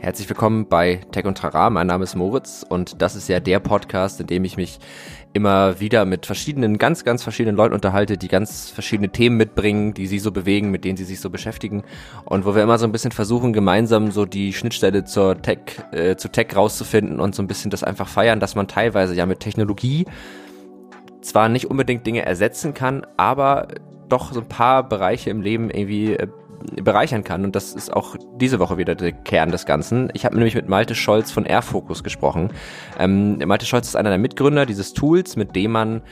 Herzlich willkommen bei Tech und Trara. Mein Name ist Moritz und das ist ja der Podcast, in dem ich mich immer wieder mit verschiedenen, ganz, ganz verschiedenen Leuten unterhalte, die ganz verschiedene Themen mitbringen, die sie so bewegen, mit denen sie sich so beschäftigen und wo wir immer so ein bisschen versuchen, gemeinsam so die Schnittstelle zur Tech, äh, zu Tech rauszufinden und so ein bisschen das einfach feiern, dass man teilweise ja mit Technologie zwar nicht unbedingt Dinge ersetzen kann, aber doch so ein paar Bereiche im Leben irgendwie äh, bereichern kann. Und das ist auch diese Woche wieder der Kern des Ganzen. Ich habe nämlich mit Malte Scholz von Airfocus gesprochen. Ähm, Malte Scholz ist einer der Mitgründer dieses Tools, mit dem man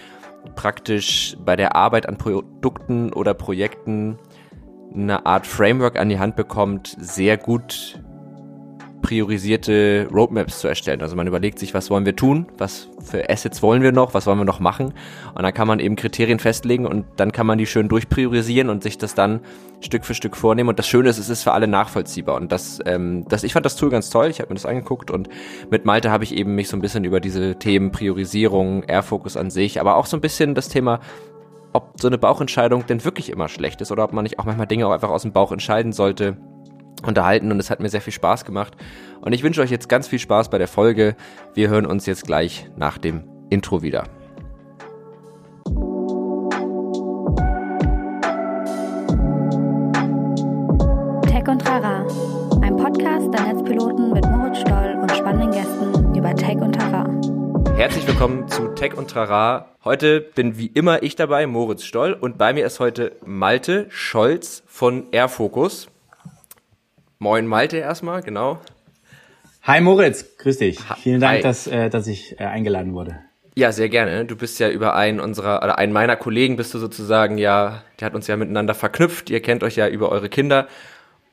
praktisch bei der Arbeit an Produkten oder Projekten eine Art Framework an die Hand bekommt, sehr gut priorisierte Roadmaps zu erstellen. Also man überlegt sich, was wollen wir tun, was für Assets wollen wir noch, was wollen wir noch machen. Und dann kann man eben Kriterien festlegen und dann kann man die schön durchpriorisieren und sich das dann Stück für Stück vornehmen. Und das Schöne ist, es ist für alle nachvollziehbar. Und das, ähm, das ich fand das Tool ganz toll, ich habe mir das angeguckt und mit Malte habe ich eben mich so ein bisschen über diese Themen Priorisierung, Airfocus an sich, aber auch so ein bisschen das Thema ob so eine Bauchentscheidung denn wirklich immer schlecht ist oder ob man nicht auch manchmal Dinge auch einfach aus dem Bauch entscheiden sollte unterhalten und es hat mir sehr viel Spaß gemacht. Und ich wünsche euch jetzt ganz viel Spaß bei der Folge. Wir hören uns jetzt gleich nach dem Intro wieder. Tech und Trara, ein Podcast der Netzpiloten mit Moritz Stoll und spannenden Gästen über Tech und Trara. Herzlich willkommen zu Tech und Trara. Heute bin wie immer ich dabei, Moritz Stoll, und bei mir ist heute Malte Scholz von Airfocus. Moin Malte erstmal, genau. Hi Moritz, grüß dich. Vielen Dank, dass, äh, dass ich äh, eingeladen wurde. Ja, sehr gerne. Du bist ja über einen unserer oder einen meiner Kollegen bist du sozusagen ja, der hat uns ja miteinander verknüpft. Ihr kennt euch ja über eure Kinder.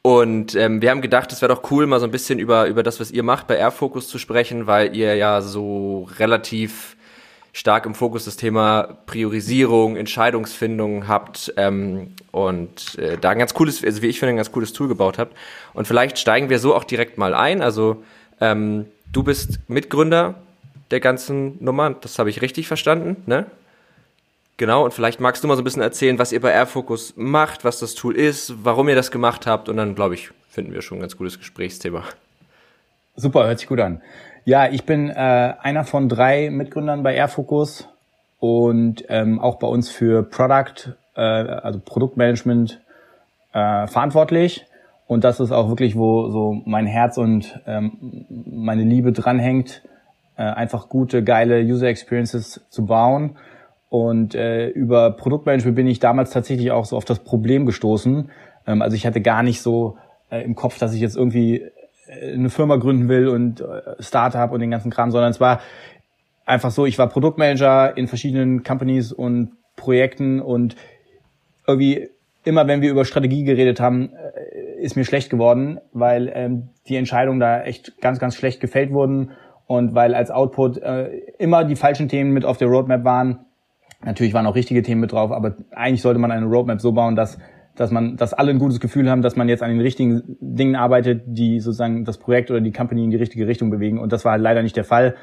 Und ähm, wir haben gedacht, es wäre doch cool, mal so ein bisschen über, über das, was ihr macht bei Airfocus zu sprechen, weil ihr ja so relativ stark im Fokus das Thema Priorisierung, Entscheidungsfindung habt ähm, und äh, da ein ganz cooles, also wie ich finde, ein ganz cooles Tool gebaut habt. Und vielleicht steigen wir so auch direkt mal ein. Also ähm, du bist Mitgründer der ganzen Nummer, das habe ich richtig verstanden, ne? Genau, und vielleicht magst du mal so ein bisschen erzählen, was ihr bei Airfocus macht, was das Tool ist, warum ihr das gemacht habt und dann, glaube ich, finden wir schon ein ganz cooles Gesprächsthema. Super, hört sich gut an. Ja, ich bin äh, einer von drei Mitgründern bei Airfocus und ähm, auch bei uns für Product, äh, also Produktmanagement äh, verantwortlich. Und das ist auch wirklich, wo so mein Herz und ähm, meine Liebe dranhängt, äh, einfach gute, geile User Experiences zu bauen. Und äh, über Produktmanagement bin ich damals tatsächlich auch so auf das Problem gestoßen. Ähm, also ich hatte gar nicht so äh, im Kopf, dass ich jetzt irgendwie eine Firma gründen will und äh, Startup und den ganzen Kram, sondern es war einfach so, ich war Produktmanager in verschiedenen Companies und Projekten und irgendwie immer wenn wir über Strategie geredet haben, äh, ist mir schlecht geworden, weil ähm, die Entscheidungen da echt ganz, ganz schlecht gefällt wurden und weil als Output äh, immer die falschen Themen mit auf der Roadmap waren. Natürlich waren auch richtige Themen mit drauf, aber eigentlich sollte man eine Roadmap so bauen, dass dass man, dass alle ein gutes Gefühl haben, dass man jetzt an den richtigen Dingen arbeitet, die sozusagen das Projekt oder die Company in die richtige Richtung bewegen. Und das war leider nicht der Fall.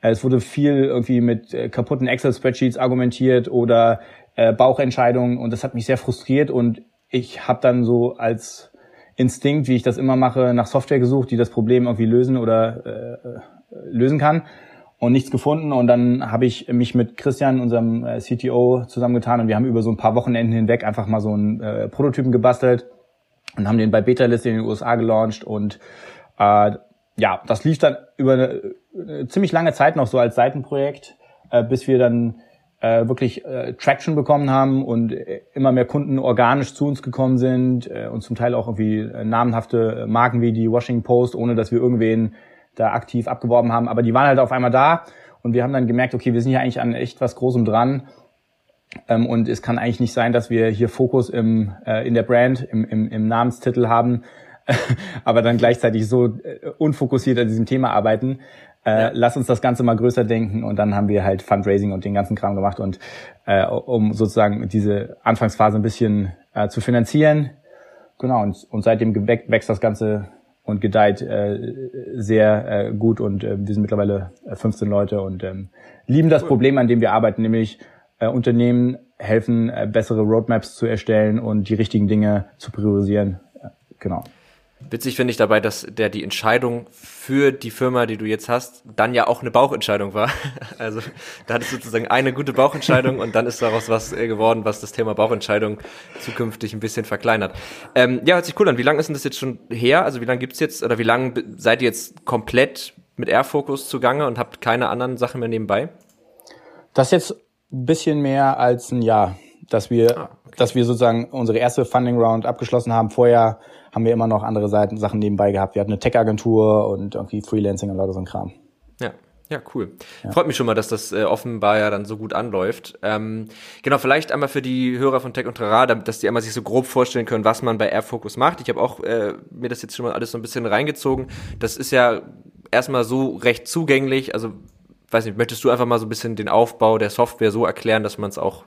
Äh, es wurde viel irgendwie mit äh, kaputten Excel-Spreadsheets argumentiert oder äh, Bauchentscheidungen und das hat mich sehr frustriert und ich habe dann so als Instinkt, wie ich das immer mache, nach Software gesucht, die das Problem irgendwie lösen oder äh lösen kann und nichts gefunden. Und dann habe ich mich mit Christian, unserem äh, CTO, zusammengetan und wir haben über so ein paar Wochenenden hinweg einfach mal so einen äh, Prototypen gebastelt und haben den bei Beta-List in den USA gelauncht. Und äh, ja, das lief dann über eine, eine ziemlich lange Zeit noch so als Seitenprojekt, äh, bis wir dann äh, wirklich äh, Traction bekommen haben und äh, immer mehr Kunden organisch zu uns gekommen sind äh, und zum Teil auch irgendwie äh, namenhafte Marken wie die Washington Post, ohne dass wir irgendwen da aktiv abgeworben haben, aber die waren halt auf einmal da und wir haben dann gemerkt, okay, wir sind hier eigentlich an echt was Großem dran ähm, und es kann eigentlich nicht sein, dass wir hier Fokus im, äh, in der Brand, im, im, im Namenstitel haben, aber dann gleichzeitig so äh, unfokussiert an diesem Thema arbeiten. Äh, ja. Lass uns das Ganze mal größer denken und dann haben wir halt Fundraising und den ganzen Kram gemacht und äh, um sozusagen diese Anfangsphase ein bisschen äh, zu finanzieren. Genau, und, und seitdem wächst das Ganze und gedeiht äh, sehr äh, gut und äh, wir sind mittlerweile 15 äh, Leute und ähm, lieben das cool. Problem, an dem wir arbeiten, nämlich äh, Unternehmen helfen, äh, bessere Roadmaps zu erstellen und die richtigen Dinge zu priorisieren. Genau. Witzig finde ich dabei, dass der die Entscheidung für die Firma, die du jetzt hast, dann ja auch eine Bauchentscheidung war. Also da hattest du sozusagen eine gute Bauchentscheidung und dann ist daraus was äh, geworden, was das Thema Bauchentscheidung zukünftig ein bisschen verkleinert. Ähm, ja, hört sich cool an. Wie lange ist denn das jetzt schon her? Also wie lange gibt's jetzt oder wie lange seid ihr jetzt komplett mit Airfocus zugange und habt keine anderen Sachen mehr nebenbei? Das ist jetzt ein bisschen mehr als ein Jahr, dass wir, ah. Dass wir sozusagen unsere erste Funding Round abgeschlossen haben. Vorher haben wir immer noch andere Seiten, Sachen nebenbei gehabt. Wir hatten eine Tech-Agentur und irgendwie Freelancing und lauter so ein Kram. Ja. Ja, cool. Ja. Freut mich schon mal, dass das äh, offenbar ja dann so gut anläuft. Ähm, genau, vielleicht einmal für die Hörer von Tech und Trara, dass die einmal sich so grob vorstellen können, was man bei Airfocus macht. Ich habe auch äh, mir das jetzt schon mal alles so ein bisschen reingezogen. Das ist ja erstmal so recht zugänglich. Also, weiß nicht, möchtest du einfach mal so ein bisschen den Aufbau der Software so erklären, dass man es auch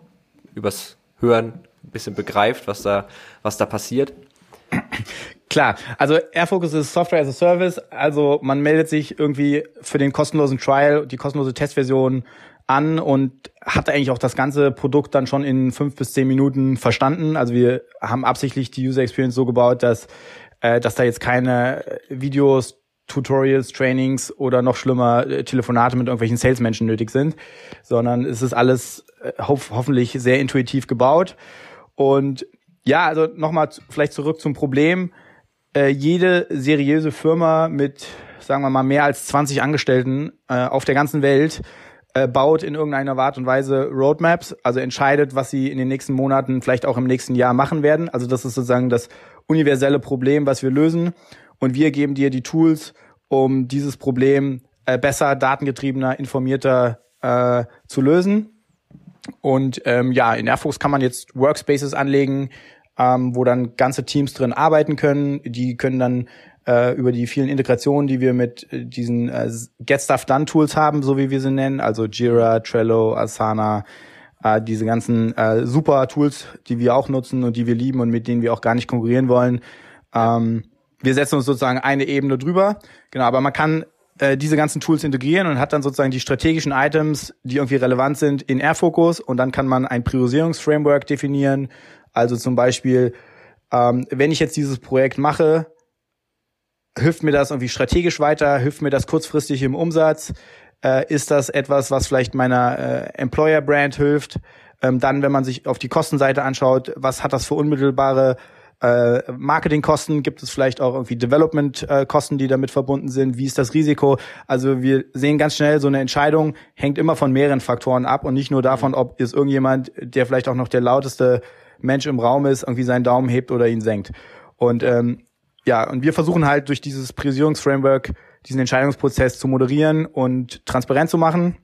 übers Hören ein bisschen begreift, was da, was da passiert? Klar, also Airfocus ist Software as a Service, also man meldet sich irgendwie für den kostenlosen Trial, die kostenlose Testversion an und hat eigentlich auch das ganze Produkt dann schon in fünf bis zehn Minuten verstanden. Also wir haben absichtlich die User Experience so gebaut, dass, äh, dass da jetzt keine Videos, Tutorials, Trainings oder noch schlimmer äh, Telefonate mit irgendwelchen Salesmenschen nötig sind, sondern es ist alles äh, ho hoffentlich sehr intuitiv gebaut. Und ja, also nochmal vielleicht zurück zum Problem. Äh, jede seriöse Firma mit, sagen wir mal, mehr als 20 Angestellten äh, auf der ganzen Welt äh, baut in irgendeiner Art und Weise Roadmaps, also entscheidet, was sie in den nächsten Monaten, vielleicht auch im nächsten Jahr machen werden. Also das ist sozusagen das universelle Problem, was wir lösen. Und wir geben dir die Tools, um dieses Problem äh, besser, datengetriebener, informierter äh, zu lösen. Und ähm, ja, in Airfox kann man jetzt Workspaces anlegen, ähm, wo dann ganze Teams drin arbeiten können. Die können dann äh, über die vielen Integrationen, die wir mit äh, diesen äh, Get Stuff Done Tools haben, so wie wir sie nennen, also Jira, Trello, Asana, äh, diese ganzen äh, super Tools, die wir auch nutzen und die wir lieben und mit denen wir auch gar nicht konkurrieren wollen. Ähm, wir setzen uns sozusagen eine Ebene drüber. Genau, aber man kann äh, diese ganzen Tools integrieren und hat dann sozusagen die strategischen Items, die irgendwie relevant sind, in Airfocus. Und dann kann man ein Priorisierungsframework definieren. Also zum Beispiel, ähm, wenn ich jetzt dieses Projekt mache, hilft mir das irgendwie strategisch weiter, hilft mir das kurzfristig im Umsatz, äh, ist das etwas, was vielleicht meiner äh, Employer-Brand hilft. Ähm, dann, wenn man sich auf die Kostenseite anschaut, was hat das für unmittelbare äh, Marketingkosten? Gibt es vielleicht auch irgendwie Development-Kosten, die damit verbunden sind? Wie ist das Risiko? Also wir sehen ganz schnell, so eine Entscheidung hängt immer von mehreren Faktoren ab und nicht nur davon, ob ist irgendjemand, der vielleicht auch noch der lauteste Mensch im Raum ist, irgendwie seinen Daumen hebt oder ihn senkt. Und ähm, ja, und wir versuchen halt durch dieses Priorisierungsframework diesen Entscheidungsprozess zu moderieren und transparent zu machen.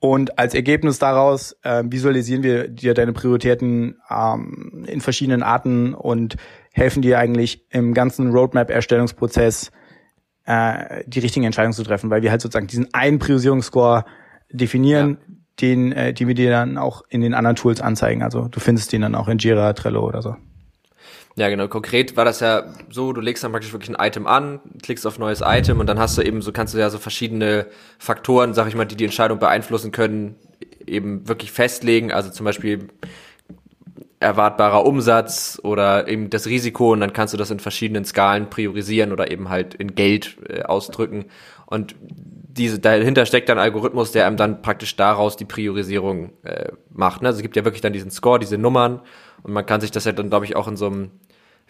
Und als Ergebnis daraus äh, visualisieren wir dir deine Prioritäten ähm, in verschiedenen Arten und helfen dir eigentlich im ganzen Roadmap-Erstellungsprozess äh, die richtigen Entscheidungen zu treffen, weil wir halt sozusagen diesen einen Priorisierungsscore definieren, ja den, äh, die wir dir dann auch in den anderen Tools anzeigen. Also du findest den dann auch in Jira, Trello oder so. Ja, genau. Konkret war das ja so, du legst dann praktisch wirklich ein Item an, klickst auf neues Item und dann hast du eben so, kannst du ja so verschiedene Faktoren, sag ich mal, die die Entscheidung beeinflussen können, eben wirklich festlegen. Also zum Beispiel erwartbarer Umsatz oder eben das Risiko und dann kannst du das in verschiedenen Skalen priorisieren oder eben halt in Geld äh, ausdrücken. Und diese, dahinter steckt dann ein Algorithmus, der einem dann praktisch daraus die Priorisierung äh, macht. Ne? Also es gibt ja wirklich dann diesen Score, diese Nummern und man kann sich das ja dann, glaube ich, auch in so einem,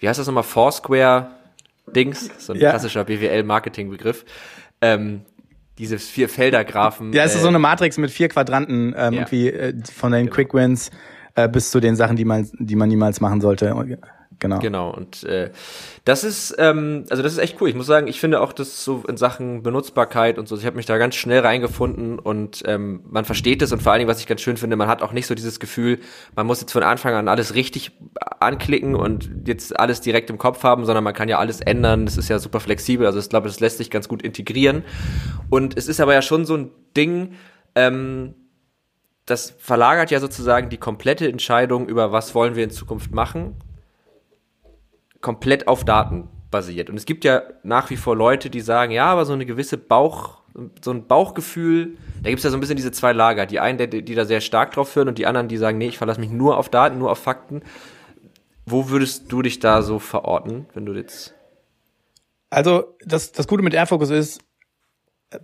wie heißt das nochmal, Foursquare-Dings, so ein ja. klassischer BWL-Marketing-Begriff, ähm, diese vier Felder-Graphen. Ja, es ist so äh, eine Matrix mit vier Quadranten, ähm, ja. irgendwie äh, von den genau. Quick Wins äh, bis zu den Sachen, die man, die man niemals machen sollte. Genau. Genau. Und äh, das ist, ähm, also das ist echt cool. Ich muss sagen, ich finde auch das so in Sachen Benutzbarkeit und so, ich habe mich da ganz schnell reingefunden und ähm, man versteht es und vor allen Dingen, was ich ganz schön finde, man hat auch nicht so dieses Gefühl, man muss jetzt von Anfang an alles richtig anklicken und jetzt alles direkt im Kopf haben, sondern man kann ja alles ändern. Das ist ja super flexibel. Also ich glaube, das lässt sich ganz gut integrieren. Und es ist aber ja schon so ein Ding, ähm, das verlagert ja sozusagen die komplette Entscheidung über was wollen wir in Zukunft machen komplett auf Daten basiert. Und es gibt ja nach wie vor Leute, die sagen, ja, aber so eine gewisse Bauch, so ein Bauchgefühl, da gibt es ja so ein bisschen diese zwei Lager. Die einen, die, die da sehr stark drauf führen und die anderen, die sagen, nee, ich verlasse mich nur auf Daten, nur auf Fakten. Wo würdest du dich da so verorten, wenn du jetzt Also das, das Gute mit Airfocus ist,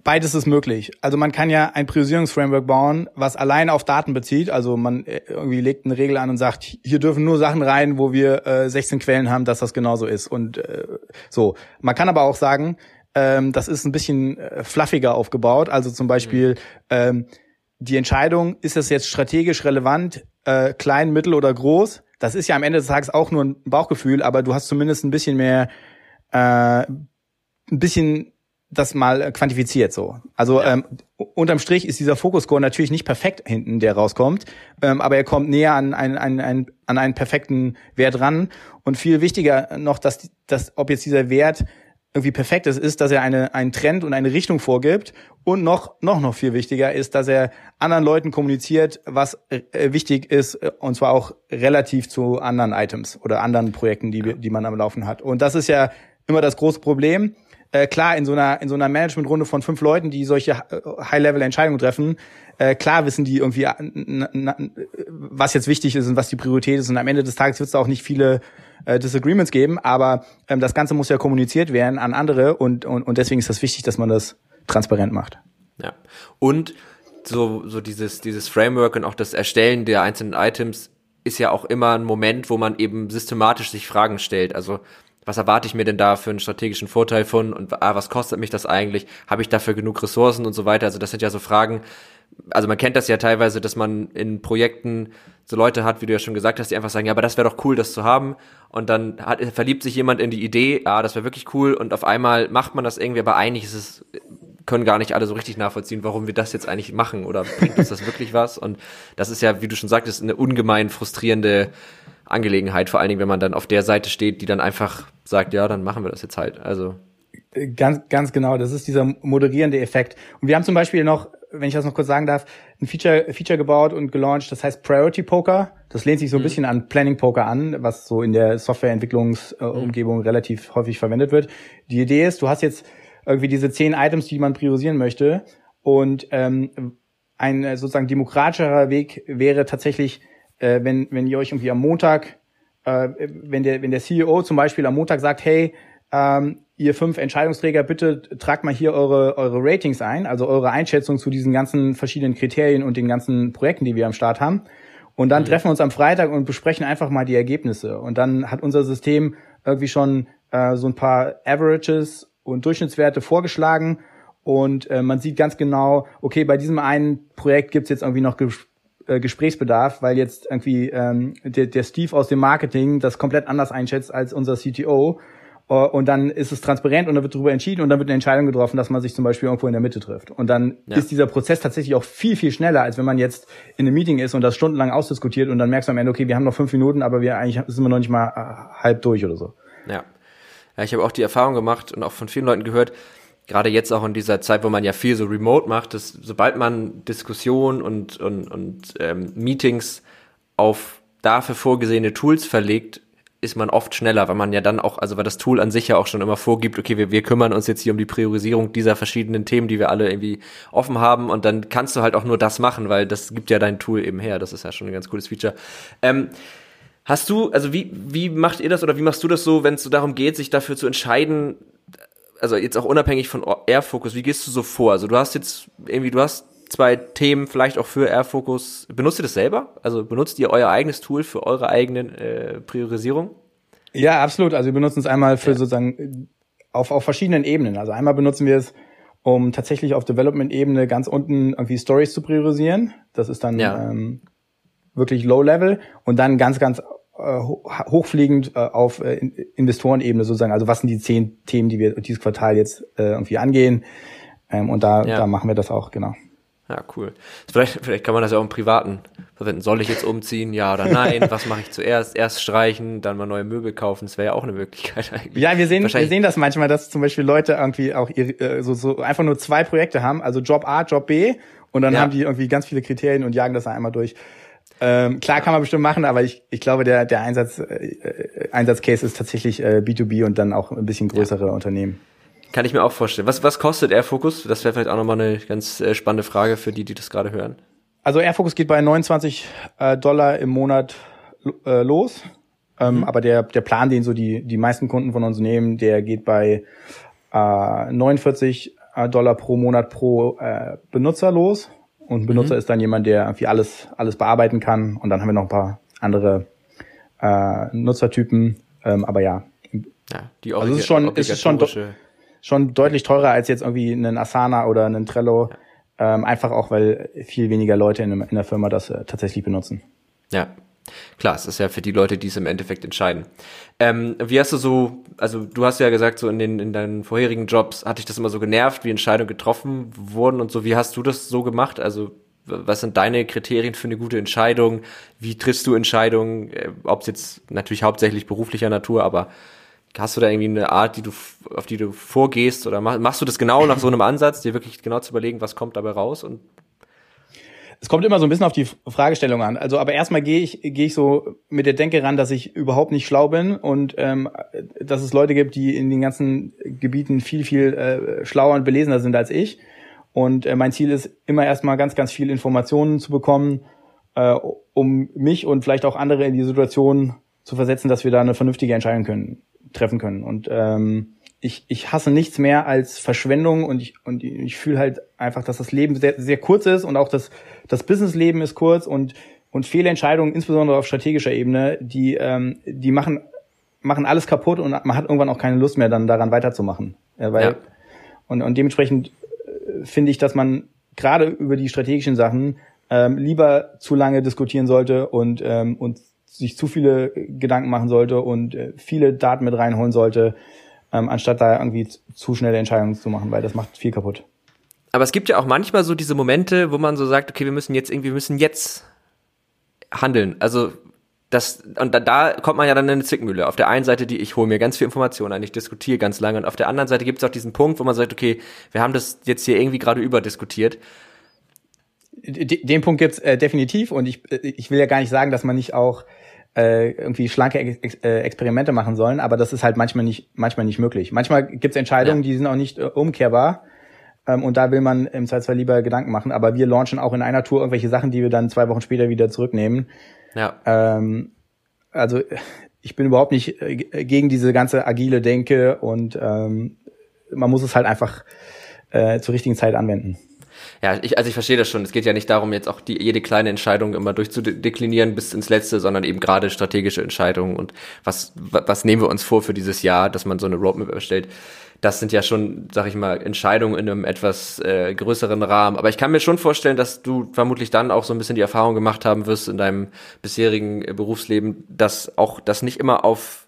beides ist möglich. Also man kann ja ein Priorisierungsframework bauen, was allein auf Daten bezieht. Also man äh, irgendwie legt eine Regel an und sagt, hier dürfen nur Sachen rein, wo wir äh, 16 Quellen haben, dass das genauso ist. Und äh, so. Man kann aber auch sagen, ähm, das ist ein bisschen äh, fluffiger aufgebaut. Also zum Beispiel mhm. ähm, die Entscheidung, ist das jetzt strategisch relevant, äh, klein, mittel oder groß? Das ist ja am Ende des Tages auch nur ein Bauchgefühl, aber du hast zumindest ein bisschen mehr, äh, ein bisschen das mal quantifiziert so. Also ja. ähm, unterm Strich ist dieser Fokus-Score natürlich nicht perfekt hinten, der rauskommt, ähm, aber er kommt näher an einen, einen, einen, an einen perfekten Wert ran. Und viel wichtiger noch, dass, dass ob jetzt dieser Wert irgendwie perfekt ist, ist, dass er eine, einen Trend und eine Richtung vorgibt und noch, noch, noch viel wichtiger ist, dass er anderen Leuten kommuniziert, was äh, wichtig ist, äh, und zwar auch relativ zu anderen Items oder anderen Projekten, die, die man am Laufen hat. Und das ist ja immer das große Problem äh, klar, in so einer, in so einer Managementrunde von fünf Leuten, die solche äh, High-Level-Entscheidungen treffen, äh, klar wissen die irgendwie, äh, was jetzt wichtig ist und was die Priorität ist. Und am Ende des Tages wird es auch nicht viele äh, Disagreements geben, aber ähm, das Ganze muss ja kommuniziert werden an andere und, und, und deswegen ist das wichtig, dass man das transparent macht. Ja. Und so, so dieses, dieses Framework und auch das Erstellen der einzelnen Items ist ja auch immer ein Moment, wo man eben systematisch sich Fragen stellt. Also was erwarte ich mir denn da für einen strategischen Vorteil von und ah, was kostet mich das eigentlich? Habe ich dafür genug Ressourcen und so weiter? Also das sind ja so Fragen, also man kennt das ja teilweise, dass man in Projekten so Leute hat, wie du ja schon gesagt hast, die einfach sagen, ja, aber das wäre doch cool, das zu haben. Und dann hat, verliebt sich jemand in die Idee, ah, das wäre wirklich cool. Und auf einmal macht man das irgendwie, aber eigentlich ist es, können gar nicht alle so richtig nachvollziehen, warum wir das jetzt eigentlich machen oder bringt uns das wirklich was? Und das ist ja, wie du schon sagtest, eine ungemein frustrierende Angelegenheit, vor allen Dingen, wenn man dann auf der Seite steht, die dann einfach sagt, ja, dann machen wir das jetzt halt. Also Ganz, ganz genau. Das ist dieser moderierende Effekt. Und wir haben zum Beispiel noch, wenn ich das noch kurz sagen darf, ein Feature, Feature gebaut und gelauncht, das heißt Priority Poker. Das lehnt sich so ein mhm. bisschen an Planning Poker an, was so in der Softwareentwicklungsumgebung mhm. relativ häufig verwendet wird. Die Idee ist, du hast jetzt irgendwie diese zehn Items, die man priorisieren möchte. Und ähm, ein äh, sozusagen demokratischerer Weg wäre tatsächlich, äh, wenn, wenn ihr euch irgendwie am Montag, äh, wenn, der, wenn der CEO zum Beispiel am Montag sagt, hey, ähm, ihr fünf Entscheidungsträger, bitte tragt mal hier eure, eure Ratings ein, also eure Einschätzung zu diesen ganzen verschiedenen Kriterien und den ganzen Projekten, die wir am Start haben. Und dann mhm. treffen wir uns am Freitag und besprechen einfach mal die Ergebnisse. Und dann hat unser System irgendwie schon äh, so ein paar Averages und Durchschnittswerte vorgeschlagen. Und äh, man sieht ganz genau, okay, bei diesem einen Projekt gibt's jetzt irgendwie noch äh, Gesprächsbedarf, weil jetzt irgendwie ähm, der, der Steve aus dem Marketing das komplett anders einschätzt als unser CTO. Uh, äh, und dann ist es transparent und dann wird darüber entschieden und dann wird eine Entscheidung getroffen, dass man sich zum Beispiel irgendwo in der Mitte trifft. Und dann ja. ist dieser Prozess tatsächlich auch viel, viel schneller, als wenn man jetzt in einem Meeting ist und das stundenlang ausdiskutiert und dann merkst du am Ende, okay, wir haben noch fünf Minuten, aber wir eigentlich sind wir noch nicht mal äh, halb durch oder so. Ja. Ja, ich habe auch die Erfahrung gemacht und auch von vielen Leuten gehört, gerade jetzt auch in dieser Zeit, wo man ja viel so remote macht, dass sobald man Diskussionen und, und, und ähm, Meetings auf dafür vorgesehene Tools verlegt, ist man oft schneller, weil man ja dann auch, also weil das Tool an sich ja auch schon immer vorgibt, okay, wir, wir kümmern uns jetzt hier um die Priorisierung dieser verschiedenen Themen, die wir alle irgendwie offen haben und dann kannst du halt auch nur das machen, weil das gibt ja dein Tool eben her. Das ist ja schon ein ganz cooles Feature. Ähm, hast du, also wie, wie macht ihr das oder wie machst du das so, wenn es so darum geht, sich dafür zu entscheiden, also jetzt auch unabhängig von Airfocus, wie gehst du so vor? Also du hast jetzt irgendwie, du hast zwei Themen vielleicht auch für Airfocus. Benutzt ihr das selber? Also benutzt ihr euer eigenes Tool für eure eigenen äh, Priorisierung? Ja, absolut. Also wir benutzen es einmal für ja. sozusagen auf, auf verschiedenen Ebenen. Also einmal benutzen wir es, um tatsächlich auf Development-Ebene ganz unten irgendwie Stories zu priorisieren. Das ist dann ja. ähm, wirklich Low-Level und dann ganz, ganz äh, hochfliegend äh, auf äh, Investorenebene sozusagen. Also was sind die zehn Themen, die wir dieses Quartal jetzt äh, irgendwie angehen? Ähm, und da, ja. da machen wir das auch, genau. Ja, cool. Vielleicht, vielleicht kann man das ja auch im Privaten verwenden. Soll ich jetzt umziehen? Ja oder nein? Was mache ich zuerst? Erst streichen, dann mal neue Möbel kaufen. Das wäre ja auch eine Möglichkeit eigentlich. Ja, wir sehen, wir sehen das manchmal, dass zum Beispiel Leute irgendwie auch ihre, so, so einfach nur zwei Projekte haben, also Job A, Job B, und dann ja. haben die irgendwie ganz viele Kriterien und jagen das dann einmal durch. Ähm, klar kann man bestimmt machen, aber ich, ich glaube, der, der Einsatz, äh, Einsatzcase ist tatsächlich äh, B2B und dann auch ein bisschen größere ja. Unternehmen. Kann ich mir auch vorstellen. Was, was kostet Airfocus? Das wäre vielleicht auch nochmal eine ganz äh, spannende Frage für die, die das gerade hören. Also Airfocus geht bei 29 äh, Dollar im Monat äh, los. Ähm, mhm. Aber der, der Plan, den so die, die meisten Kunden von uns nehmen, der geht bei äh, 49 äh, Dollar pro Monat pro äh, Benutzer los. Und Benutzer mhm. ist dann jemand, der irgendwie alles, alles bearbeiten kann. Und dann haben wir noch ein paar andere äh, Nutzertypen. Ähm, aber ja. ja die also es ist schon, es ist schon, schon deutlich teurer als jetzt irgendwie einen Asana oder einen Trello. Ja. Ähm, einfach auch, weil viel weniger Leute in, in der Firma das äh, tatsächlich benutzen. Ja, Klar, es ist ja für die Leute, die es im Endeffekt entscheiden. Ähm, wie hast du so, also du hast ja gesagt, so in den in deinen vorherigen Jobs hat dich das immer so genervt, wie Entscheidungen getroffen wurden und so. Wie hast du das so gemacht? Also was sind deine Kriterien für eine gute Entscheidung? Wie triffst du Entscheidungen? Äh, Ob es jetzt natürlich hauptsächlich beruflicher Natur, aber hast du da irgendwie eine Art, die du auf die du vorgehst oder machst du das genau nach so einem Ansatz, dir wirklich genau zu überlegen, was kommt dabei raus und es kommt immer so ein bisschen auf die Fragestellung an. Also, aber erstmal gehe ich, gehe ich so mit der Denke ran, dass ich überhaupt nicht schlau bin und ähm, dass es Leute gibt, die in den ganzen Gebieten viel, viel äh, schlauer und belesener sind als ich. Und äh, mein Ziel ist immer erstmal ganz, ganz viel Informationen zu bekommen, äh, um mich und vielleicht auch andere in die Situation zu versetzen, dass wir da eine vernünftige Entscheidung können, treffen können. Und ähm, ich, ich hasse nichts mehr als Verschwendung und ich, und ich fühle halt einfach, dass das Leben sehr, sehr kurz ist und auch das, das Businessleben ist kurz und, und Fehlentscheidungen, insbesondere auf strategischer Ebene, die, ähm, die machen, machen alles kaputt und man hat irgendwann auch keine Lust mehr, dann daran weiterzumachen. Ja, weil, ja. und, und dementsprechend äh, finde ich, dass man gerade über die strategischen Sachen ähm, lieber zu lange diskutieren sollte und, ähm, und sich zu viele Gedanken machen sollte und äh, viele Daten mit reinholen sollte, ähm, anstatt da irgendwie zu schnelle Entscheidungen zu machen, weil das macht viel kaputt. Aber es gibt ja auch manchmal so diese Momente, wo man so sagt, okay, wir müssen jetzt irgendwie, wir müssen jetzt handeln. Also das, und da, da kommt man ja dann in eine Zwickmühle. Auf der einen Seite, die ich hole mir ganz viel Informationen ein, ich diskutiere ganz lange, und auf der anderen Seite gibt es auch diesen Punkt, wo man sagt, okay, wir haben das jetzt hier irgendwie gerade überdiskutiert. Den Punkt gibt's äh, definitiv und ich, äh, ich will ja gar nicht sagen, dass man nicht auch äh, irgendwie schlanke Ex äh, Experimente machen sollen, aber das ist halt manchmal nicht, manchmal nicht möglich. Manchmal gibt es Entscheidungen, ja. die sind auch nicht äh, umkehrbar. Ähm, und da will man im Zweifelsfall lieber Gedanken machen. Aber wir launchen auch in einer Tour irgendwelche Sachen, die wir dann zwei Wochen später wieder zurücknehmen. Ja. Ähm, also ich bin überhaupt nicht äh, gegen diese ganze agile Denke und ähm, man muss es halt einfach äh, zur richtigen Zeit anwenden. Ja, ich, also ich verstehe das schon. Es geht ja nicht darum, jetzt auch die, jede kleine Entscheidung immer durchzudeklinieren bis ins Letzte, sondern eben gerade strategische Entscheidungen und was, was nehmen wir uns vor für dieses Jahr, dass man so eine Roadmap erstellt. Das sind ja schon, sag ich mal, Entscheidungen in einem etwas äh, größeren Rahmen. Aber ich kann mir schon vorstellen, dass du vermutlich dann auch so ein bisschen die Erfahrung gemacht haben wirst in deinem bisherigen äh, Berufsleben, dass auch das nicht immer auf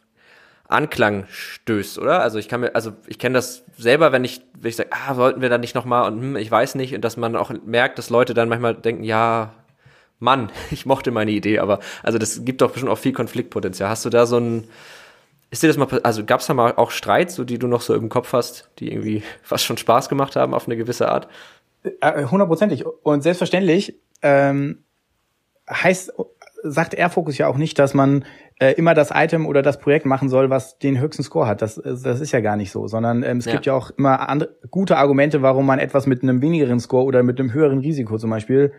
Anklang stößt, oder? Also ich kann mir, also ich kenne das selber, wenn ich, wenn ich sage, ah, wollten wir da nicht nochmal und hm, ich weiß nicht, und dass man auch merkt, dass Leute dann manchmal denken, ja, Mann, ich mochte meine Idee, aber also das gibt doch bestimmt auch viel Konfliktpotenzial. Hast du da so ein, ist dir das mal, also gab es da mal auch Streits, so die du noch so im Kopf hast, die irgendwie fast schon Spaß gemacht haben auf eine gewisse Art? Äh, hundertprozentig. Und selbstverständlich ähm, heißt, sagt Airfocus ja auch nicht, dass man äh, immer das Item oder das Projekt machen soll, was den höchsten Score hat. Das, äh, das ist ja gar nicht so, sondern ähm, es ja. gibt ja auch immer andere, gute Argumente, warum man etwas mit einem wenigeren Score oder mit einem höheren Risiko zum Beispiel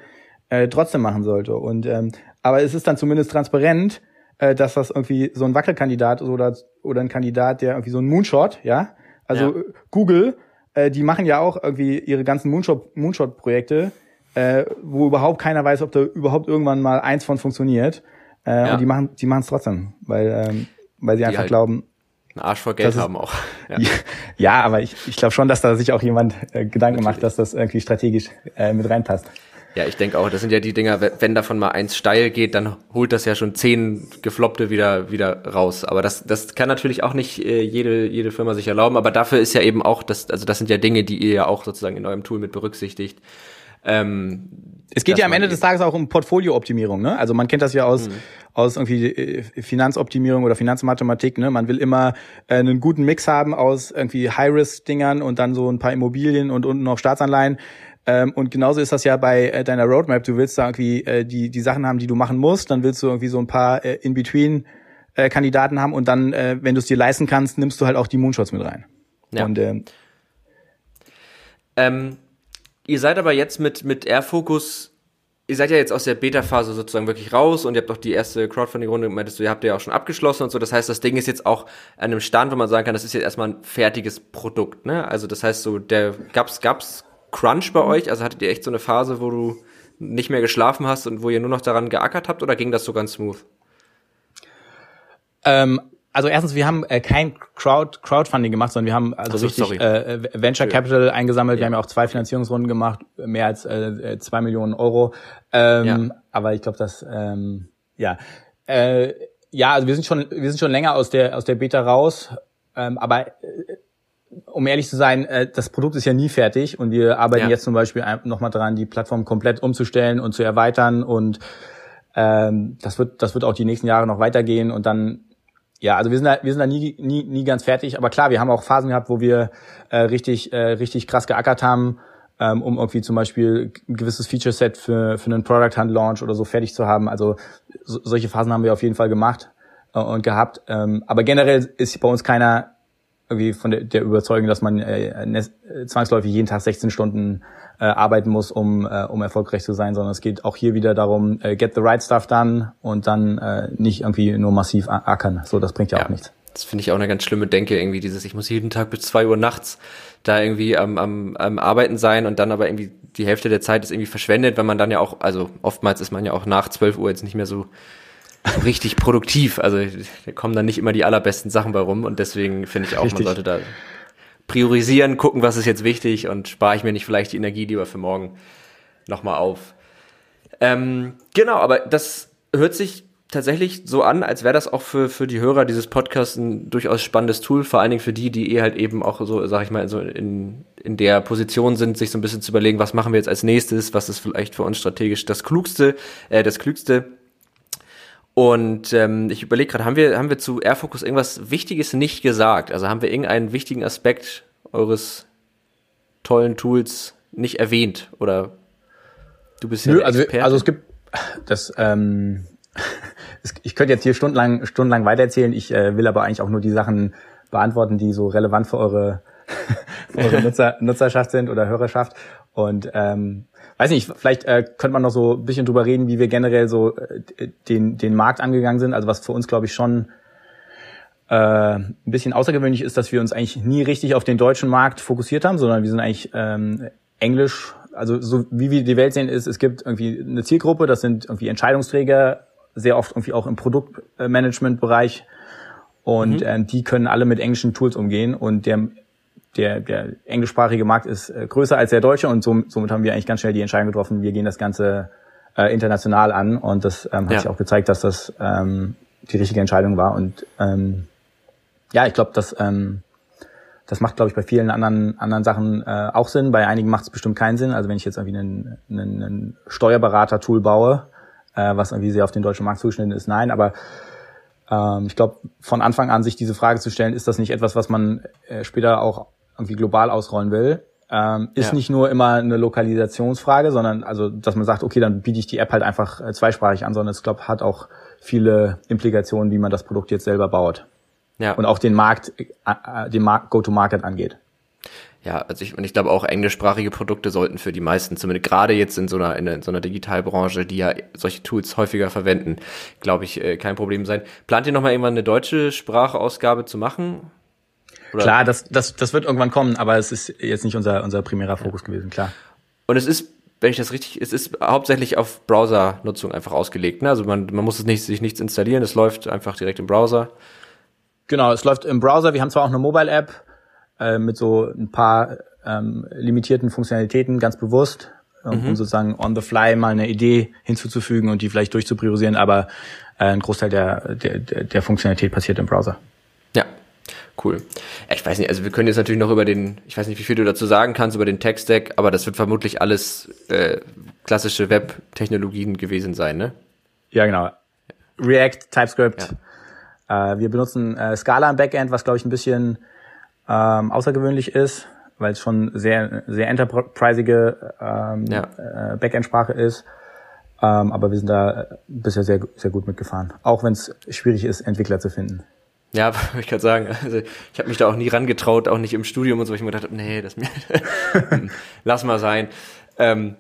äh, trotzdem machen sollte. Und ähm, aber es ist dann zumindest transparent, äh, dass das irgendwie so ein Wackelkandidat oder oder ein Kandidat, der irgendwie so ein Moonshot, ja, also ja. Google, äh, die machen ja auch irgendwie ihre ganzen Moonshot Moonshot Projekte, äh, wo überhaupt keiner weiß, ob da überhaupt irgendwann mal eins von funktioniert. Äh, ja. Und die machen, die machen es trotzdem, weil, ähm, weil sie die einfach halt glauben. Einen Arsch vor Geld haben auch. Ja, ja aber ich, ich glaube schon, dass da sich auch jemand äh, Gedanken Natürlich. macht, dass das irgendwie strategisch äh, mit reinpasst. Ja, ich denke auch, das sind ja die Dinger, wenn davon mal eins steil geht, dann holt das ja schon zehn gefloppte wieder, wieder raus. Aber das, das kann natürlich auch nicht äh, jede, jede Firma sich erlauben. Aber dafür ist ja eben auch, das, also das sind ja Dinge, die ihr ja auch sozusagen in eurem Tool mit berücksichtigt. Ähm, es geht ja am Ende des Tages auch um Portfoliooptimierung, ne? Also man kennt das ja aus, mhm. aus irgendwie äh, Finanzoptimierung oder Finanzmathematik, ne? Man will immer äh, einen guten Mix haben aus irgendwie High-Risk-Dingern und dann so ein paar Immobilien und unten noch Staatsanleihen. Ähm, und genauso ist das ja bei äh, deiner Roadmap. Du willst da irgendwie die, die Sachen haben, die du machen musst, dann willst du irgendwie so ein paar äh, In-Between äh, Kandidaten haben und dann, wenn du es dir leisten kannst, nimmst du halt auch die Moonshots mit rein. Ja. Und ähm, ähm Ihr seid aber jetzt mit, mit Airfocus ihr seid ja jetzt aus der Beta-Phase sozusagen wirklich raus und ihr habt auch die erste Crowdfunding-Runde, meintest du, ihr habt ja auch schon abgeschlossen und so. Das heißt, das Ding ist jetzt auch an einem Stand, wo man sagen kann, das ist jetzt erstmal ein fertiges Produkt, ne? Also das heißt so, der gab's, gab's Crunch bei euch? Also hattet ihr echt so eine Phase, wo du nicht mehr geschlafen hast und wo ihr nur noch daran geackert habt oder ging das so ganz smooth? Ähm, also erstens, wir haben äh, kein Crowd, Crowdfunding gemacht, sondern wir haben also so, richtig äh, Venture Capital eingesammelt. Ja. Wir haben ja auch zwei Finanzierungsrunden gemacht, mehr als äh, zwei Millionen Euro. Ähm, ja. Aber ich glaube, dass ähm, ja, äh, ja, also wir sind schon, wir sind schon länger aus der aus der Beta raus. Ähm, aber äh, um ehrlich zu sein, äh, das Produkt ist ja nie fertig und wir arbeiten ja. jetzt zum Beispiel nochmal dran, die Plattform komplett umzustellen und zu erweitern und ähm, das wird das wird auch die nächsten Jahre noch weitergehen und dann ja, also wir sind da, wir sind da nie, nie, nie ganz fertig, aber klar, wir haben auch Phasen gehabt, wo wir äh, richtig, äh, richtig krass geackert haben, ähm, um irgendwie zum Beispiel ein gewisses Feature-Set für, für einen Product-Hunt-Launch oder so fertig zu haben. Also so, solche Phasen haben wir auf jeden Fall gemacht äh, und gehabt. Ähm, aber generell ist bei uns keiner irgendwie von der, der Überzeugung, dass man äh, zwangsläufig jeden Tag 16 Stunden äh, arbeiten muss, um, äh, um erfolgreich zu sein, sondern es geht auch hier wieder darum, äh, get the right stuff done und dann äh, nicht irgendwie nur massiv ackern. So, das bringt ja, ja. auch nichts. Das finde ich auch eine ganz schlimme Denke, irgendwie dieses, ich muss jeden Tag bis zwei Uhr nachts da irgendwie am, am, am Arbeiten sein und dann aber irgendwie die Hälfte der Zeit ist irgendwie verschwendet, wenn man dann ja auch, also oftmals ist man ja auch nach zwölf Uhr jetzt nicht mehr so richtig produktiv. Also da kommen dann nicht immer die allerbesten Sachen bei rum und deswegen finde ich auch, richtig. man sollte da priorisieren, gucken, was ist jetzt wichtig und spare ich mir nicht vielleicht die Energie lieber für morgen nochmal auf. Ähm, genau, aber das hört sich tatsächlich so an, als wäre das auch für, für die Hörer dieses Podcasts ein durchaus spannendes Tool, vor allen Dingen für die, die eh halt eben auch so, sag ich mal, so in, in der Position sind, sich so ein bisschen zu überlegen, was machen wir jetzt als nächstes, was ist vielleicht für uns strategisch das Klugste, äh, das Klügste. Und ähm, ich überlege gerade, haben wir, haben wir zu Airfocus irgendwas Wichtiges nicht gesagt? Also haben wir irgendeinen wichtigen Aspekt eures tollen Tools nicht erwähnt? Oder du bist ja Nö, also, also es gibt das, ähm, ich könnte jetzt hier stundenlang, stundenlang weitererzählen. Ich äh, will aber eigentlich auch nur die Sachen beantworten, die so relevant für eure, für eure Nutzer, Nutzerschaft sind oder Hörerschaft. Und ähm, weiß nicht, vielleicht äh, könnte man noch so ein bisschen drüber reden, wie wir generell so äh, den, den Markt angegangen sind. Also was für uns, glaube ich, schon äh, ein bisschen außergewöhnlich ist, dass wir uns eigentlich nie richtig auf den deutschen Markt fokussiert haben, sondern wir sind eigentlich ähm, Englisch, also so wie wir die Welt sehen, ist, es gibt irgendwie eine Zielgruppe, das sind irgendwie Entscheidungsträger, sehr oft irgendwie auch im Produktmanagement-Bereich und mhm. äh, die können alle mit englischen Tools umgehen und der der, der englischsprachige Markt ist äh, größer als der deutsche und somit, somit haben wir eigentlich ganz schnell die Entscheidung getroffen, wir gehen das Ganze äh, international an und das ähm, hat ja. sich auch gezeigt, dass das ähm, die richtige Entscheidung war und ähm, ja, ich glaube, das ähm, das macht, glaube ich, bei vielen anderen anderen Sachen äh, auch Sinn. Bei einigen macht es bestimmt keinen Sinn. Also wenn ich jetzt irgendwie einen, einen, einen Steuerberater-Tool baue, äh, was irgendwie sehr auf den deutschen Markt zugeschnitten ist, nein. Aber ähm, ich glaube, von Anfang an sich diese Frage zu stellen, ist das nicht etwas, was man äh, später auch irgendwie global ausrollen will, ähm, ist ja. nicht nur immer eine Lokalisationsfrage, sondern also, dass man sagt, okay, dann biete ich die App halt einfach äh, zweisprachig an, sondern es glaube hat auch viele Implikationen, wie man das Produkt jetzt selber baut. Ja. Und auch den Markt, äh, äh den Markt Go-to-Market angeht. Ja, also ich, und ich glaube auch englischsprachige Produkte sollten für die meisten, zumindest gerade jetzt in so einer, in, in so einer Digitalbranche, die ja solche Tools häufiger verwenden, glaube ich, äh, kein Problem sein. Plant ihr nochmal irgendwann eine deutsche Sprachausgabe zu machen? Oder? Klar, das, das, das wird irgendwann kommen, aber es ist jetzt nicht unser, unser primärer Fokus ja. gewesen, klar. Und es ist, wenn ich das richtig, es ist hauptsächlich auf Browser-Nutzung einfach ausgelegt. Ne? Also man, man muss es nicht, sich nichts installieren, es läuft einfach direkt im Browser. Genau, es läuft im Browser. Wir haben zwar auch eine Mobile-App äh, mit so ein paar ähm, limitierten Funktionalitäten, ganz bewusst, äh, mhm. um sozusagen on the fly mal eine Idee hinzuzufügen und die vielleicht durchzupriorisieren, aber äh, ein Großteil der, der, der Funktionalität passiert im Browser. Cool. Ich weiß nicht, also wir können jetzt natürlich noch über den, ich weiß nicht, wie viel du dazu sagen kannst, über den Tech-Stack, aber das wird vermutlich alles äh, klassische Web-Technologien gewesen sein, ne? Ja, genau. React, TypeScript. Ja. Äh, wir benutzen äh, Scala im Backend, was, glaube ich, ein bisschen ähm, außergewöhnlich ist, weil es schon sehr, sehr enterpriseige ähm, ja. äh, Backend-Sprache ist. Ähm, aber wir sind da bisher sehr, sehr gut mitgefahren. Auch wenn es schwierig ist, Entwickler zu finden. Ja, ich kann sagen, also ich habe mich da auch nie rangetraut, auch nicht im Studium und so, ich mir gedacht, nee, das mir lass mal sein. Ähm,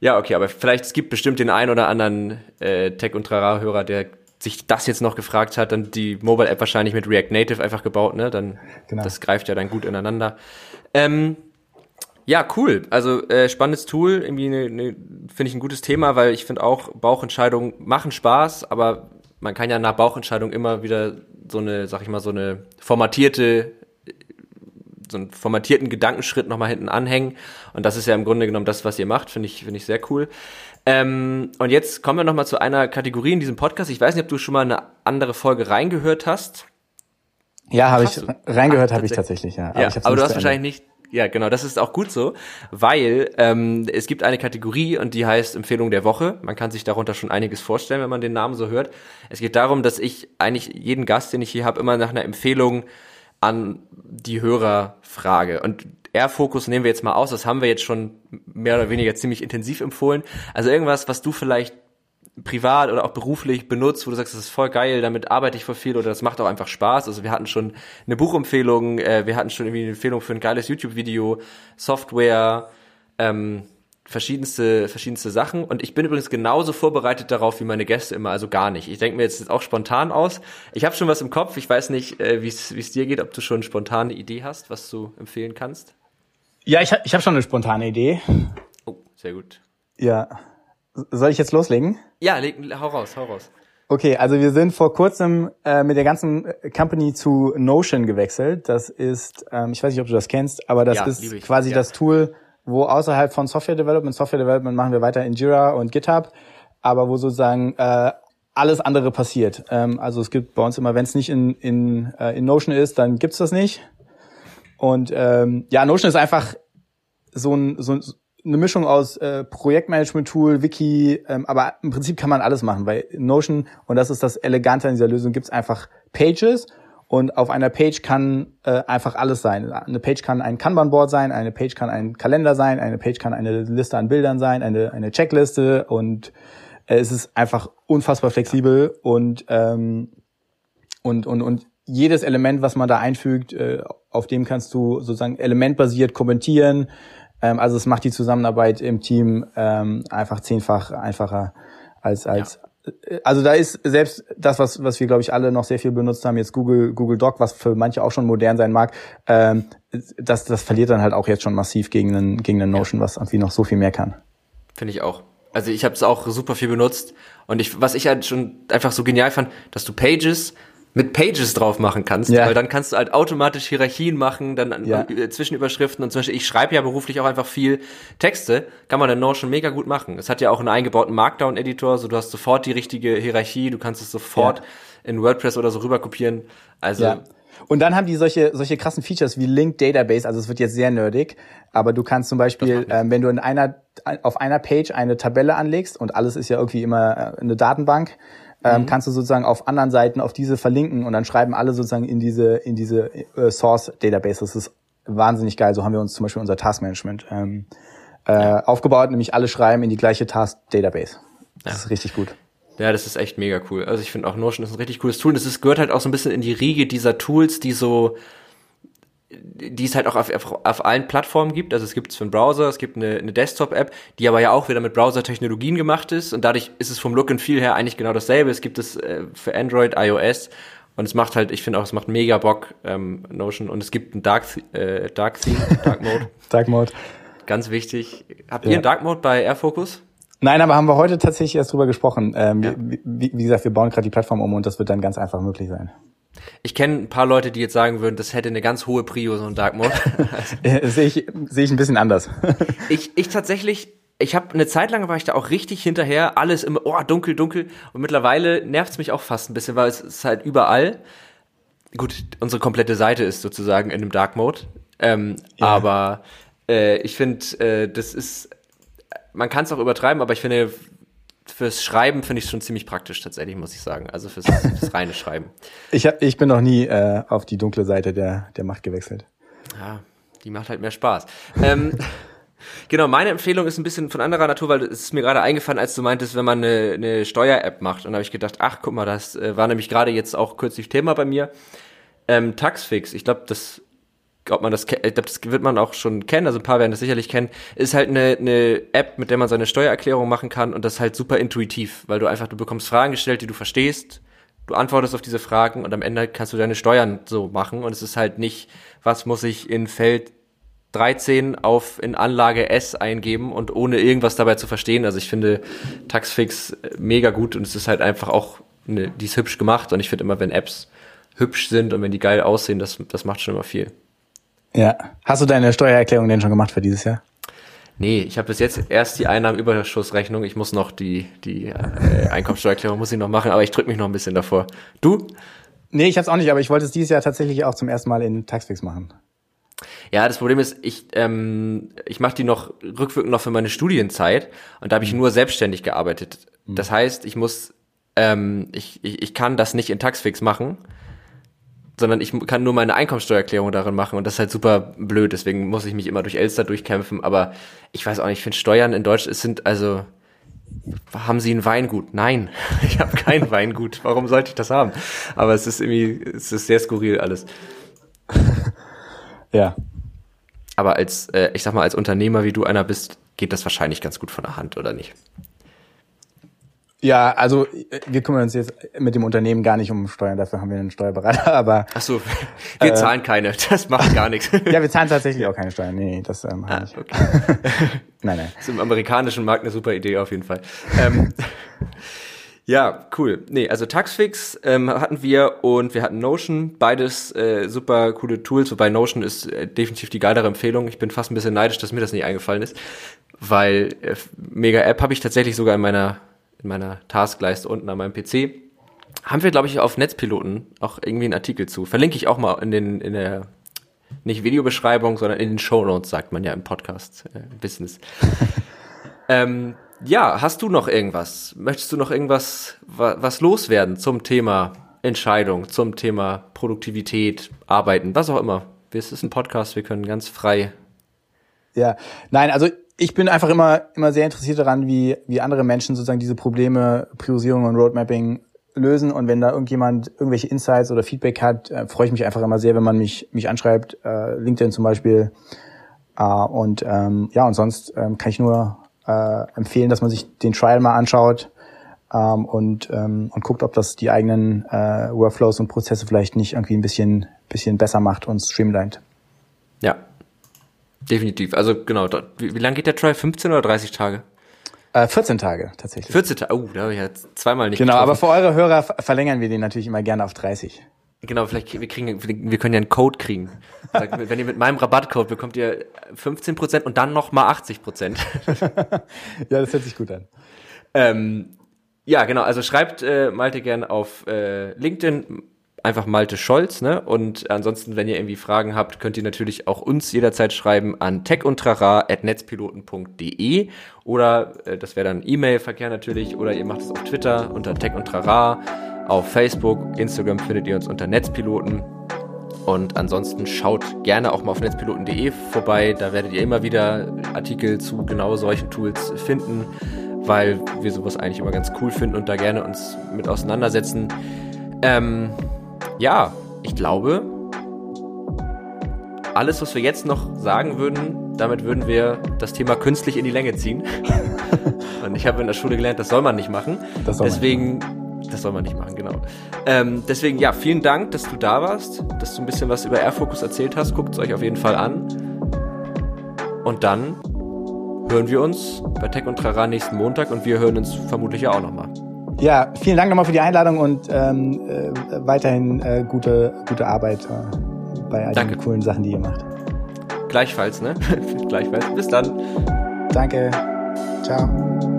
Ja, okay, aber vielleicht es gibt bestimmt den einen oder anderen äh, Tech- und Trara-Hörer, der sich das jetzt noch gefragt hat, dann die Mobile-App wahrscheinlich mit React Native einfach gebaut, ne? Dann genau. das greift ja dann gut ineinander. Ähm, ja, cool. Also äh, spannendes Tool, irgendwie ne, ne, finde ich ein gutes Thema, weil ich finde auch Bauchentscheidungen machen Spaß, aber man kann ja nach Bauchentscheidung immer wieder so eine, sag ich mal, so eine formatierte so einen formatierten Gedankenschritt nochmal hinten anhängen. Und das ist ja im Grunde genommen das, was ihr macht, finde ich, finde ich sehr cool. Ähm, und jetzt kommen wir nochmal zu einer Kategorie in diesem Podcast. Ich weiß nicht, ob du schon mal eine andere Folge reingehört hast. Ja, habe ich reingehört, habe ich tatsächlich, ja. Aber, ja, aber du hast wahrscheinlich nicht. Ja, genau, das ist auch gut so, weil ähm, es gibt eine Kategorie und die heißt Empfehlung der Woche. Man kann sich darunter schon einiges vorstellen, wenn man den Namen so hört. Es geht darum, dass ich eigentlich jeden Gast, den ich hier habe, immer nach einer Empfehlung an die Hörer frage. Und Air-Fokus nehmen wir jetzt mal aus, das haben wir jetzt schon mehr oder weniger ziemlich intensiv empfohlen. Also irgendwas, was du vielleicht privat oder auch beruflich benutzt, wo du sagst, das ist voll geil, damit arbeite ich voll viel oder das macht auch einfach Spaß. Also wir hatten schon eine Buchempfehlung, äh, wir hatten schon irgendwie eine Empfehlung für ein geiles YouTube-Video, Software, ähm, verschiedenste, verschiedenste Sachen. Und ich bin übrigens genauso vorbereitet darauf wie meine Gäste immer, also gar nicht. Ich denke mir jetzt auch spontan aus. Ich habe schon was im Kopf. Ich weiß nicht, äh, wie es dir geht, ob du schon spontane Idee hast, was du empfehlen kannst. Ja, ich, ich habe schon eine spontane Idee. Oh, sehr gut. Ja. Soll ich jetzt loslegen? Ja, leg, hau raus, hau raus. Okay, also wir sind vor kurzem äh, mit der ganzen Company zu Notion gewechselt. Das ist, ähm, ich weiß nicht, ob du das kennst, aber das ja, ist quasi ja. das Tool, wo außerhalb von Software Development, Software Development machen wir weiter in Jira und GitHub, aber wo sozusagen äh, alles andere passiert. Ähm, also es gibt bei uns immer, wenn es nicht in, in, äh, in Notion ist, dann gibt's das nicht. Und ähm, ja, Notion ist einfach so, ein, so eine Mischung aus äh, Projektmanagement-Tool, Wiki, ähm, aber im Prinzip kann man alles machen. Bei Notion, und das ist das Elegante an dieser Lösung, gibt's einfach Pages und auf einer Page kann äh, einfach alles sein. Eine Page kann ein Kanban-Board sein, eine Page kann ein Kalender sein, eine Page kann eine Liste an Bildern sein, eine, eine Checkliste und äh, es ist einfach unfassbar flexibel und, ähm, und, und, und jedes Element, was man da einfügt, äh, auf dem kannst du sozusagen elementbasiert kommentieren. Ähm, also es macht die Zusammenarbeit im Team ähm, einfach zehnfach einfacher als, als, also da ist selbst das, was, was wir, glaube ich, alle noch sehr viel benutzt haben, jetzt Google, Google Doc, was für manche auch schon modern sein mag, ähm, das, das verliert dann halt auch jetzt schon massiv gegen einen, gegen einen Notion, was irgendwie noch so viel mehr kann. Finde ich auch. Also ich habe es auch super viel benutzt und ich, was ich halt schon einfach so genial fand, dass du Pages mit Pages drauf machen kannst, ja. weil dann kannst du halt automatisch Hierarchien machen, dann ja. Äh, Zwischenüberschriften und zum Beispiel, ich schreibe ja beruflich auch einfach viel Texte, kann man in Notion mega gut machen. Es hat ja auch einen eingebauten Markdown-Editor, so du hast sofort die richtige Hierarchie, du kannst es sofort ja. in WordPress oder so rüber kopieren. Also ja. Und dann haben die solche, solche krassen Features wie Linked Database, also es wird jetzt sehr nerdig, aber du kannst zum Beispiel, ähm, wenn du in einer, auf einer Page eine Tabelle anlegst und alles ist ja irgendwie immer äh, eine Datenbank, ähm, mhm. kannst du sozusagen auf anderen Seiten auf diese verlinken und dann schreiben alle sozusagen in diese in diese äh, Source Database. Das ist wahnsinnig geil. So haben wir uns zum Beispiel unser Taskmanagement ähm, äh, ja. aufgebaut, nämlich alle schreiben in die gleiche Task Database. Das ja. ist richtig gut. Ja, das ist echt mega cool. Also ich finde auch Notion ist ein richtig cooles Tool. Das ist, gehört halt auch so ein bisschen in die Riege dieser Tools, die so die es halt auch auf, auf, auf allen Plattformen gibt. Also es gibt es für einen Browser, es gibt eine, eine Desktop-App, die aber ja auch wieder mit Browser-Technologien gemacht ist und dadurch ist es vom Look and Feel her eigentlich genau dasselbe. Es gibt es äh, für Android, iOS und es macht halt, ich finde auch, es macht mega Bock, ähm, Notion und es gibt einen Dark, äh, Dark Theme, Dark Mode. Dark Mode. Ganz wichtig. Habt ja. ihr einen Dark Mode bei AirFocus? Nein, aber haben wir heute tatsächlich erst drüber gesprochen. Ähm, ja. wie, wie, wie gesagt, wir bauen gerade die Plattform um und das wird dann ganz einfach möglich sein. Ich kenne ein paar Leute, die jetzt sagen würden, das hätte eine ganz hohe Prio, so ein Dark Mode. sehe ich, sehe ich ein bisschen anders. ich, ich tatsächlich, ich habe eine Zeit lang war ich da auch richtig hinterher, alles immer, oh, dunkel, dunkel. Und mittlerweile nervt's mich auch fast ein bisschen, weil es ist halt überall. Gut, unsere komplette Seite ist sozusagen in einem Dark Mode. Ähm, ja. Aber äh, ich finde, äh, das ist, man kann es auch übertreiben, aber ich finde, fürs Schreiben finde ich schon ziemlich praktisch tatsächlich, muss ich sagen. Also fürs, fürs reine Schreiben. Ich, hab, ich bin noch nie äh, auf die dunkle Seite der, der Macht gewechselt. Ja, die macht halt mehr Spaß. ähm, genau, meine Empfehlung ist ein bisschen von anderer Natur, weil es ist mir gerade eingefallen, als du meintest, wenn man eine, eine Steuer-App macht. Und da habe ich gedacht, ach, guck mal, das äh, war nämlich gerade jetzt auch kürzlich Thema bei mir. Ähm, Taxfix, ich glaube, das ob man das, ich glaube, das wird man auch schon kennen, also ein paar werden das sicherlich kennen, ist halt eine, eine App, mit der man seine Steuererklärung machen kann und das ist halt super intuitiv, weil du einfach, du bekommst Fragen gestellt, die du verstehst, du antwortest auf diese Fragen und am Ende kannst du deine Steuern so machen und es ist halt nicht, was muss ich in Feld 13 auf in Anlage S eingeben und ohne irgendwas dabei zu verstehen. Also ich finde Taxfix mega gut und es ist halt einfach auch, eine, die ist hübsch gemacht und ich finde immer, wenn Apps hübsch sind und wenn die geil aussehen, das, das macht schon immer viel. Ja. Hast du deine Steuererklärung denn schon gemacht für dieses Jahr? Nee, ich habe bis jetzt erst die Einnahmenüberschussrechnung. Ich muss noch die, die äh, Einkommensteuererklärung muss ich noch machen, aber ich drücke mich noch ein bisschen davor. Du? Nee, ich hab's auch nicht, aber ich wollte es dieses Jahr tatsächlich auch zum ersten Mal in Taxfix machen. Ja, das Problem ist, ich, ähm, ich mache die noch rückwirkend noch für meine Studienzeit und da habe ich mhm. nur selbstständig gearbeitet. Mhm. Das heißt, ich muss, ähm, ich, ich, ich kann das nicht in Taxfix machen, sondern ich kann nur meine Einkommensteuererklärung darin machen und das ist halt super blöd, deswegen muss ich mich immer durch Elster durchkämpfen, aber ich weiß auch nicht, ich finde Steuern in Deutsch es sind also haben Sie ein Weingut? Nein, ich habe kein Weingut. Warum sollte ich das haben? Aber es ist irgendwie, es ist sehr skurril alles. ja. Aber als, äh, ich sag mal, als Unternehmer, wie du einer bist, geht das wahrscheinlich ganz gut von der Hand, oder nicht? Ja, also wir kümmern uns jetzt mit dem Unternehmen gar nicht um Steuern, dafür haben wir einen Steuerberater, aber. Ach so, wir äh, zahlen keine, das macht gar nichts. ja, wir zahlen tatsächlich auch keine Steuern. Nee, das ähm, ah, nicht. Okay. nein, nein. Das ist im amerikanischen Markt eine super Idee auf jeden Fall. Ähm, ja, cool. Nee, also Taxfix ähm, hatten wir und wir hatten Notion, beides äh, super coole Tools, wobei Notion ist äh, definitiv die geilere Empfehlung. Ich bin fast ein bisschen neidisch, dass mir das nicht eingefallen ist, weil äh, Mega App habe ich tatsächlich sogar in meiner in meiner Taskleiste unten an meinem PC. Haben wir, glaube ich, auf Netzpiloten auch irgendwie einen Artikel zu. Verlinke ich auch mal in den, in der, nicht Videobeschreibung, sondern in den Show Notes, sagt man ja im Podcast äh, Business. ähm, ja, hast du noch irgendwas? Möchtest du noch irgendwas, wa was loswerden zum Thema Entscheidung, zum Thema Produktivität, Arbeiten, was auch immer? Es ist ein Podcast, wir können ganz frei. Ja, nein, also ich bin einfach immer, immer sehr interessiert daran, wie, wie andere Menschen sozusagen diese Probleme, Priorisierung und Roadmapping lösen. Und wenn da irgendjemand irgendwelche Insights oder Feedback hat, äh, freue ich mich einfach immer sehr, wenn man mich, mich anschreibt, äh, LinkedIn zum Beispiel. Äh, und ähm, ja, und sonst ähm, kann ich nur äh, empfehlen, dass man sich den Trial mal anschaut ähm, und, ähm, und guckt, ob das die eigenen äh, Workflows und Prozesse vielleicht nicht irgendwie ein bisschen, bisschen besser macht und streamlined. Ja, Definitiv. Also genau, wie, wie lange geht der Trial? 15 oder 30 Tage? Äh, 14 Tage tatsächlich. 14 Tage, oh, da habe ich ja zweimal nicht Genau, getroffen. aber für eure Hörer verlängern wir den natürlich immer gerne auf 30. Genau, vielleicht wir kriegen wir können ja einen Code kriegen. Wenn ihr mit meinem Rabattcode bekommt ihr 15% und dann nochmal 80%. ja, das hört sich gut an. Ähm, ja, genau, also schreibt äh, Malte gern auf äh, LinkedIn einfach Malte Scholz, ne? Und ansonsten, wenn ihr irgendwie Fragen habt, könnt ihr natürlich auch uns jederzeit schreiben an techundtrara.netzpiloten.de oder äh, das wäre dann E-Mail-Verkehr natürlich oder ihr macht es auf Twitter unter Tech und Trara, auf Facebook, Instagram findet ihr uns unter Netzpiloten. Und ansonsten schaut gerne auch mal auf netzpiloten.de vorbei. Da werdet ihr immer wieder Artikel zu genau solchen Tools finden, weil wir sowas eigentlich immer ganz cool finden und da gerne uns mit auseinandersetzen. Ähm, ja, ich glaube, alles, was wir jetzt noch sagen würden, damit würden wir das Thema künstlich in die Länge ziehen. Und ich habe in der Schule gelernt, das soll man nicht machen. Das deswegen, das soll man nicht machen, genau. Ähm, deswegen, ja, vielen Dank, dass du da warst, dass du ein bisschen was über Airfocus erzählt hast. Guckt es euch auf jeden Fall an. Und dann hören wir uns bei Tech und Trara nächsten Montag und wir hören uns vermutlich ja auch nochmal. Ja, vielen Dank nochmal für die Einladung und ähm, äh, weiterhin äh, gute, gute Arbeit äh, bei all Danke. den coolen Sachen, die ihr macht. Gleichfalls, ne? Gleichfalls. Bis dann. Danke. Ciao.